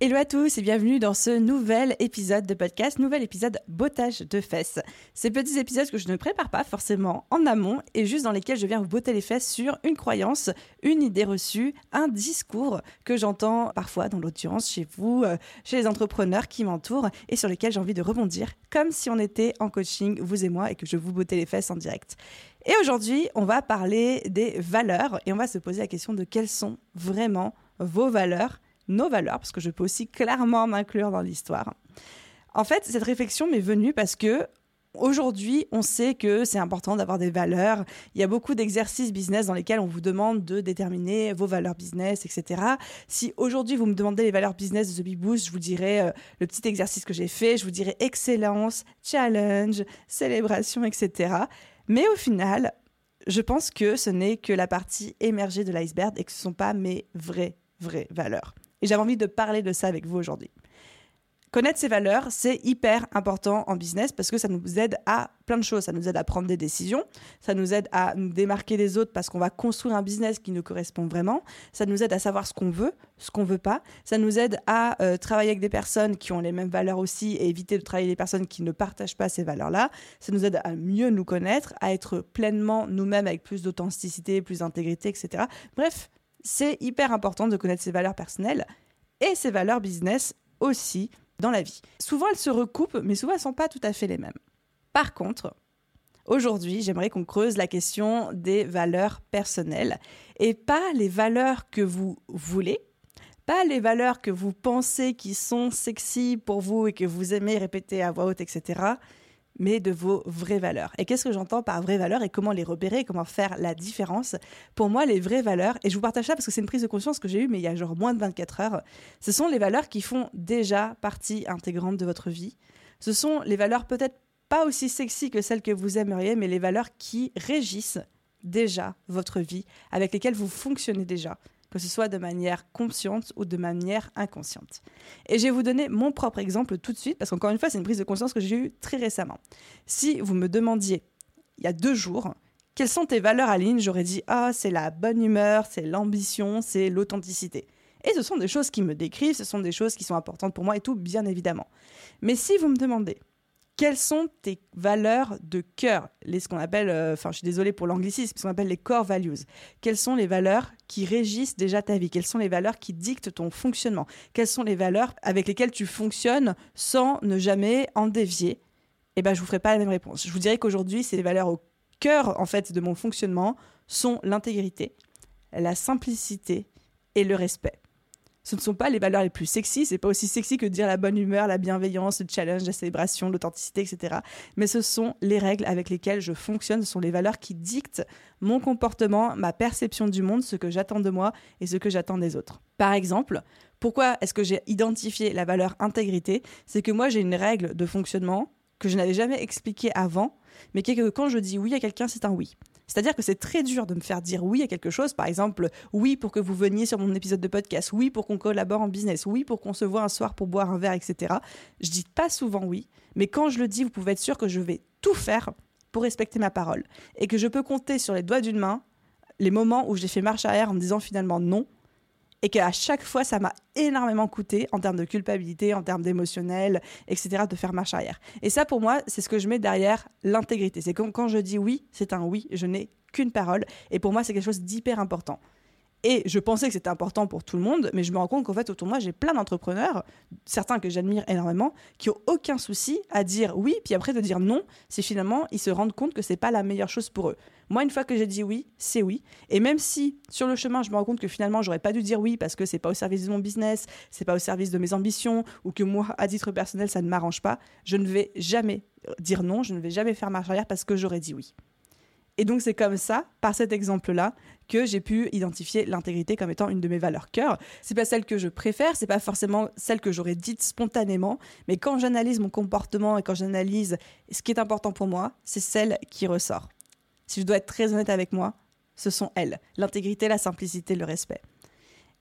Hello à tous et bienvenue dans ce nouvel épisode de podcast, nouvel épisode bottage de fesses. Ces petits épisodes que je ne prépare pas forcément en amont et juste dans lesquels je viens vous botter les fesses sur une croyance, une idée reçue, un discours que j'entends parfois dans l'audience chez vous, euh, chez les entrepreneurs qui m'entourent et sur lesquels j'ai envie de rebondir comme si on était en coaching, vous et moi, et que je vous bottais les fesses en direct. Et aujourd'hui, on va parler des valeurs et on va se poser la question de quelles sont vraiment vos valeurs nos valeurs, parce que je peux aussi clairement m'inclure dans l'histoire. En fait, cette réflexion m'est venue parce que Aujourd'hui, on sait que c'est important d'avoir des valeurs. Il y a beaucoup d'exercices business dans lesquels on vous demande de déterminer vos valeurs business, etc. Si aujourd'hui vous me demandez les valeurs business de The Big Boost, je vous dirai euh, le petit exercice que j'ai fait, je vous dirai excellence, challenge, célébration, etc. Mais au final, je pense que ce n'est que la partie émergée de l'iceberg et que ce ne sont pas mes vraies, vraies valeurs. Et j'avais envie de parler de ça avec vous aujourd'hui. Connaître ses valeurs, c'est hyper important en business parce que ça nous aide à plein de choses. Ça nous aide à prendre des décisions, ça nous aide à nous démarquer des autres parce qu'on va construire un business qui nous correspond vraiment, ça nous aide à savoir ce qu'on veut, ce qu'on veut pas, ça nous aide à euh, travailler avec des personnes qui ont les mêmes valeurs aussi et éviter de travailler avec des personnes qui ne partagent pas ces valeurs-là, ça nous aide à mieux nous connaître, à être pleinement nous-mêmes avec plus d'authenticité, plus d'intégrité, etc. Bref, c'est hyper important de connaître ses valeurs personnelles et ses valeurs business aussi dans la vie. Souvent, elles se recoupent, mais souvent, elles ne sont pas tout à fait les mêmes. Par contre, aujourd'hui, j'aimerais qu'on creuse la question des valeurs personnelles et pas les valeurs que vous voulez, pas les valeurs que vous pensez qui sont sexy pour vous et que vous aimez répéter à voix haute, etc., mais de vos vraies valeurs. Et qu'est-ce que j'entends par vraies valeurs et comment les repérer, comment faire la différence? Pour moi, les vraies valeurs, et je vous partage ça parce que c'est une prise de conscience que j'ai eue, mais il y a genre moins de 24 heures, ce sont les valeurs qui font déjà partie intégrante de votre vie. Ce sont les valeurs peut-être pas aussi sexy que celles que vous aimeriez, mais les valeurs qui régissent déjà votre vie, avec lesquelles vous fonctionnez déjà que ce soit de manière consciente ou de manière inconsciente. Et je vais vous donner mon propre exemple tout de suite, parce qu'encore une fois, c'est une prise de conscience que j'ai eue très récemment. Si vous me demandiez, il y a deux jours, quelles sont tes valeurs, Aline J'aurais dit, ah, c'est la bonne humeur, c'est l'ambition, c'est l'authenticité. Et ce sont des choses qui me décrivent, ce sont des choses qui sont importantes pour moi et tout, bien évidemment. Mais si vous me demandez, quelles sont tes valeurs de cœur les, Ce qu'on appelle, euh, enfin, je suis désolée pour l'anglicisme, ce qu'on appelle les core values. Quelles sont les valeurs qui régissent déjà ta vie? Quelles sont les valeurs qui dictent ton fonctionnement? Quelles sont les valeurs avec lesquelles tu fonctionnes sans ne jamais en dévier? Eh bien, je vous ferai pas la même réponse. Je vous dirais qu'aujourd'hui, ces valeurs au cœur, en fait, de mon fonctionnement sont l'intégrité, la simplicité et le respect ce ne sont pas les valeurs les plus sexy, c'est pas aussi sexy que de dire la bonne humeur, la bienveillance, le challenge, la célébration, l'authenticité, etc. Mais ce sont les règles avec lesquelles je fonctionne, ce sont les valeurs qui dictent mon comportement, ma perception du monde, ce que j'attends de moi et ce que j'attends des autres. Par exemple, pourquoi est-ce que j'ai identifié la valeur intégrité? C'est que moi j'ai une règle de fonctionnement que je n'avais jamais expliquée avant, mais qui que quand je dis oui à quelqu'un, c'est un oui. C'est-à-dire que c'est très dur de me faire dire oui à quelque chose. Par exemple, oui pour que vous veniez sur mon épisode de podcast, oui pour qu'on collabore en business, oui pour qu'on se voit un soir pour boire un verre, etc. Je dis pas souvent oui, mais quand je le dis, vous pouvez être sûr que je vais tout faire pour respecter ma parole et que je peux compter sur les doigts d'une main les moments où j'ai fait marche arrière en me disant finalement non et qu'à chaque fois, ça m'a énormément coûté en termes de culpabilité, en termes d'émotionnel, etc., de faire marche arrière. Et ça, pour moi, c'est ce que je mets derrière l'intégrité. C'est quand, quand je dis oui, c'est un oui, je n'ai qu'une parole. Et pour moi, c'est quelque chose d'hyper important. Et je pensais que c'était important pour tout le monde, mais je me rends compte qu'en fait, autour de moi, j'ai plein d'entrepreneurs, certains que j'admire énormément, qui ont aucun souci à dire oui, puis après de dire non, si finalement ils se rendent compte que c'est pas la meilleure chose pour eux. Moi, une fois que j'ai dit oui, c'est oui. Et même si sur le chemin, je me rends compte que finalement, j'aurais pas dû dire oui parce que c'est pas au service de mon business, c'est pas au service de mes ambitions, ou que moi, à titre personnel, ça ne m'arrange pas, je ne vais jamais dire non, je ne vais jamais faire marche arrière parce que j'aurais dit oui. Et donc c'est comme ça, par cet exemple-là, que j'ai pu identifier l'intégrité comme étant une de mes valeurs cœur. C'est pas celle que je préfère, c'est pas forcément celle que j'aurais dite spontanément, mais quand j'analyse mon comportement et quand j'analyse ce qui est important pour moi, c'est celle qui ressort. Si je dois être très honnête avec moi, ce sont elles, l'intégrité, la simplicité, le respect.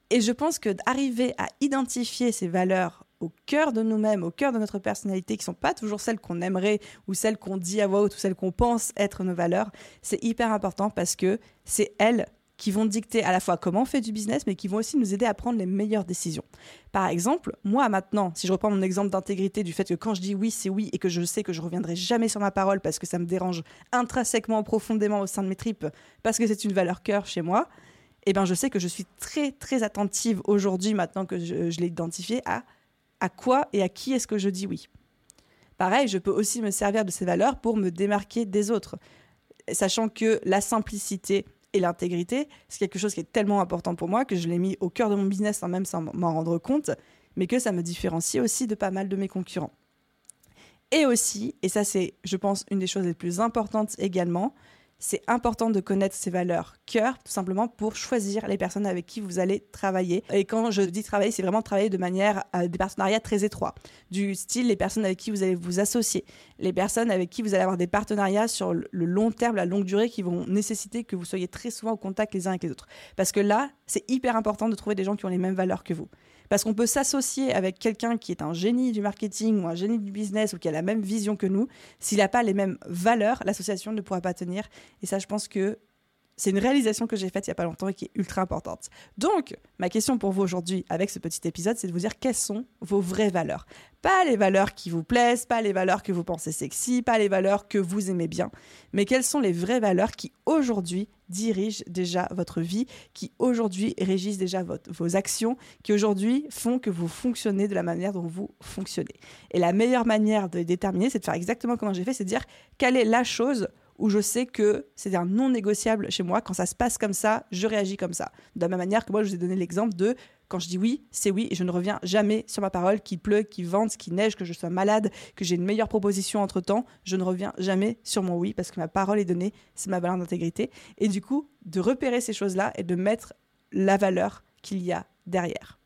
Et je pense que d'arriver à identifier ces valeurs au cœur de nous-mêmes, au cœur de notre personnalité, qui sont pas toujours celles qu'on aimerait ou celles qu'on dit à voix haute ou celles qu'on pense être nos valeurs, c'est hyper important parce que c'est elles qui vont dicter à la fois comment on fait du business, mais qui vont aussi nous aider à prendre les meilleures décisions. Par exemple, moi maintenant, si je reprends mon exemple d'intégrité du fait que quand je dis oui, c'est oui, et que je sais que je reviendrai jamais sur ma parole parce que ça me dérange intrinsèquement, profondément au sein de mes tripes, parce que c'est une valeur cœur chez moi, eh ben je sais que je suis très très attentive aujourd'hui, maintenant que je, je l'ai identifié, à à quoi et à qui est-ce que je dis oui. Pareil, je peux aussi me servir de ces valeurs pour me démarquer des autres, sachant que la simplicité et l'intégrité, c'est quelque chose qui est tellement important pour moi que je l'ai mis au cœur de mon business sans même m'en rendre compte, mais que ça me différencie aussi de pas mal de mes concurrents. Et aussi, et ça c'est, je pense, une des choses les plus importantes également, c'est important de connaître ses valeurs cœur, tout simplement pour choisir les personnes avec qui vous allez travailler. Et quand je dis travailler, c'est vraiment travailler de manière euh, des partenariats très étroits, du style les personnes avec qui vous allez vous associer, les personnes avec qui vous allez avoir des partenariats sur le long terme, la longue durée, qui vont nécessiter que vous soyez très souvent au contact les uns avec les autres. Parce que là, c'est hyper important de trouver des gens qui ont les mêmes valeurs que vous. Parce qu'on peut s'associer avec quelqu'un qui est un génie du marketing ou un génie du business ou qui a la même vision que nous. S'il n'a pas les mêmes valeurs, l'association ne pourra pas tenir. Et ça, je pense que c'est une réalisation que j'ai faite il n'y a pas longtemps et qui est ultra importante. Donc, ma question pour vous aujourd'hui avec ce petit épisode, c'est de vous dire quelles sont vos vraies valeurs. Pas les valeurs qui vous plaisent, pas les valeurs que vous pensez sexy, pas les valeurs que vous aimez bien, mais quelles sont les vraies valeurs qui aujourd'hui dirigent déjà votre vie, qui aujourd'hui régissent déjà vos actions, qui aujourd'hui font que vous fonctionnez de la manière dont vous fonctionnez. Et la meilleure manière de déterminer, c'est de faire exactement comme j'ai fait, c'est de dire quelle est la chose où je sais que c'est un non négociable chez moi. Quand ça se passe comme ça, je réagis comme ça. De la même manière que moi, je vous ai donné l'exemple de quand je dis oui, c'est oui et je ne reviens jamais sur ma parole, qu'il pleut, qu'il vente, qu'il neige, que je sois malade, que j'ai une meilleure proposition entre temps, je ne reviens jamais sur mon oui parce que ma parole est donnée, c'est ma valeur d'intégrité. Et du coup, de repérer ces choses-là et de mettre la valeur qu'il y a derrière.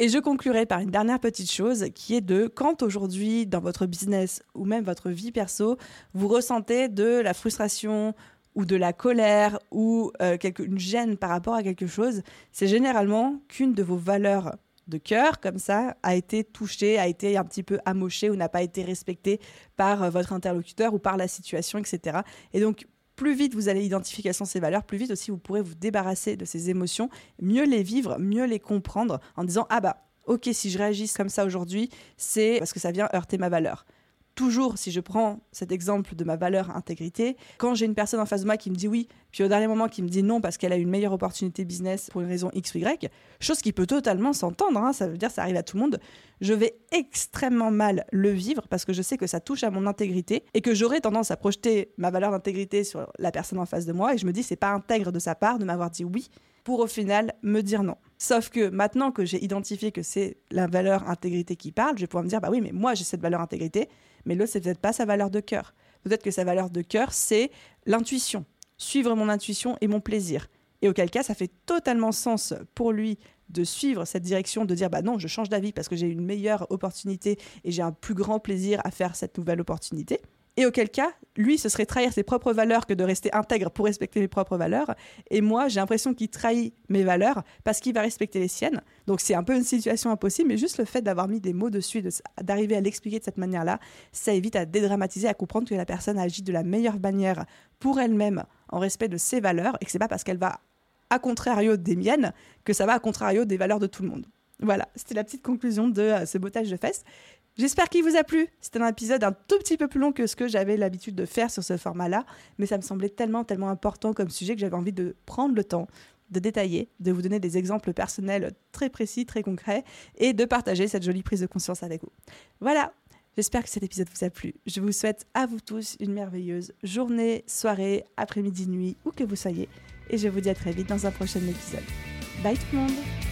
Et je conclurai par une dernière petite chose qui est de quand aujourd'hui dans votre business ou même votre vie perso, vous ressentez de la frustration ou de la colère ou euh, une gêne par rapport à quelque chose, c'est généralement qu'une de vos valeurs de cœur, comme ça, a été touchée, a été un petit peu amochée ou n'a pas été respectée par euh, votre interlocuteur ou par la situation, etc. Et donc, plus vite vous allez identifier quelles ces valeurs, plus vite aussi vous pourrez vous débarrasser de ces émotions, mieux les vivre, mieux les comprendre en disant ah bah ok si je réagis comme ça aujourd'hui, c'est parce que ça vient heurter ma valeur toujours, si je prends cet exemple de ma valeur intégrité, quand j'ai une personne en face de moi qui me dit oui, puis au dernier moment qui me dit non parce qu'elle a une meilleure opportunité business pour une raison X ou Y, chose qui peut totalement s'entendre, hein, ça veut dire ça arrive à tout le monde, je vais extrêmement mal le vivre parce que je sais que ça touche à mon intégrité et que j'aurais tendance à projeter ma valeur d'intégrité sur la personne en face de moi et je me dis c'est pas intègre de sa part de m'avoir dit oui pour au final me dire non. Sauf que maintenant que j'ai identifié que c'est la valeur intégrité qui parle, je vais pouvoir me dire bah oui mais moi j'ai cette valeur intégrité, mais l'autre, c'est peut-être pas sa valeur de cœur. Peut-être que sa valeur de cœur, c'est l'intuition, suivre mon intuition et mon plaisir. Et auquel cas, ça fait totalement sens pour lui de suivre cette direction, de dire bah non, je change d'avis parce que j'ai une meilleure opportunité et j'ai un plus grand plaisir à faire cette nouvelle opportunité. Et auquel cas, lui, ce serait trahir ses propres valeurs que de rester intègre pour respecter mes propres valeurs. Et moi, j'ai l'impression qu'il trahit mes valeurs parce qu'il va respecter les siennes. Donc c'est un peu une situation impossible, mais juste le fait d'avoir mis des mots dessus, d'arriver à l'expliquer de cette manière-là, ça évite à dédramatiser, à comprendre que la personne agit de la meilleure manière pour elle-même, en respect de ses valeurs, et que c'est pas parce qu'elle va à contrario des miennes que ça va à contrario des valeurs de tout le monde. Voilà, c'était la petite conclusion de euh, ce bottage de fesses. J'espère qu'il vous a plu. C'était un épisode un tout petit peu plus long que ce que j'avais l'habitude de faire sur ce format-là, mais ça me semblait tellement, tellement important comme sujet que j'avais envie de prendre le temps de détailler, de vous donner des exemples personnels très précis, très concrets, et de partager cette jolie prise de conscience avec vous. Voilà, j'espère que cet épisode vous a plu. Je vous souhaite à vous tous une merveilleuse journée, soirée, après-midi, nuit, où que vous soyez, et je vous dis à très vite dans un prochain épisode. Bye tout le monde